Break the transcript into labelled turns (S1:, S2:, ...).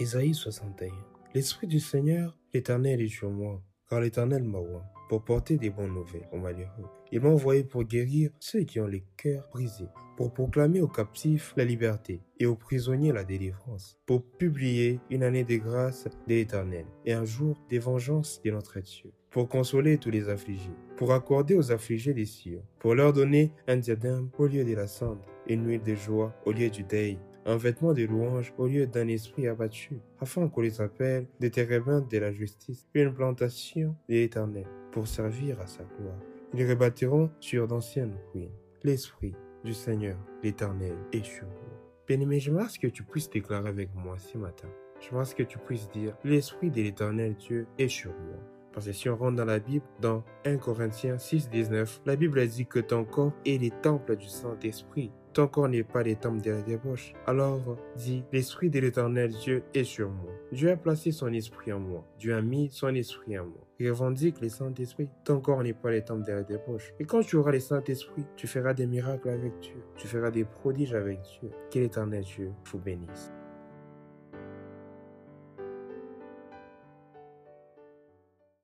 S1: Ésaïe 61 L'Esprit du Seigneur, l'Éternel est sur moi, car l'Éternel m'a oint pour porter des bonnes nouvelles aux malheureux. Il m'a envoyé pour guérir ceux qui ont les cœurs brisés, pour proclamer aux captifs la liberté et aux prisonniers la délivrance, pour publier une année de grâce de l'Éternel et un jour des vengeances de notre Dieu, pour consoler tous les affligés, pour accorder aux affligés des cieux, pour leur donner un diadème au lieu de la cendre, une nuit de joie au lieu du deuil, un vêtement de louange au lieu d'un esprit abattu, afin qu'on les appelle des de la justice, une plantation de l'Éternel, pour servir à sa gloire. Ils rebâtiront sur d'anciennes ruines. L'Esprit du Seigneur, l'Éternel, est sur vous. Bien-aimé, j'aimerais que tu puisses déclarer avec moi ce matin. J'aimerais que tu puisses dire, l'Esprit de l'Éternel Dieu est sur moi. Parce que si on rentre dans la Bible, dans 1 Corinthiens 6, 19, la Bible dit que ton corps est le temple du Saint-Esprit. Ton corps n'est pas les temples des débauches. Alors, dit, l'Esprit de l'Éternel Dieu est sur moi. Dieu a placé son esprit en moi. Dieu a mis son esprit en moi. Revendique le Saint-Esprit. Ton corps n'est pas les temples des débauches. Et quand tu auras le Saint-Esprit, tu feras des miracles avec Dieu. Tu feras des prodiges avec Dieu. Que l'Éternel Dieu vous bénisse.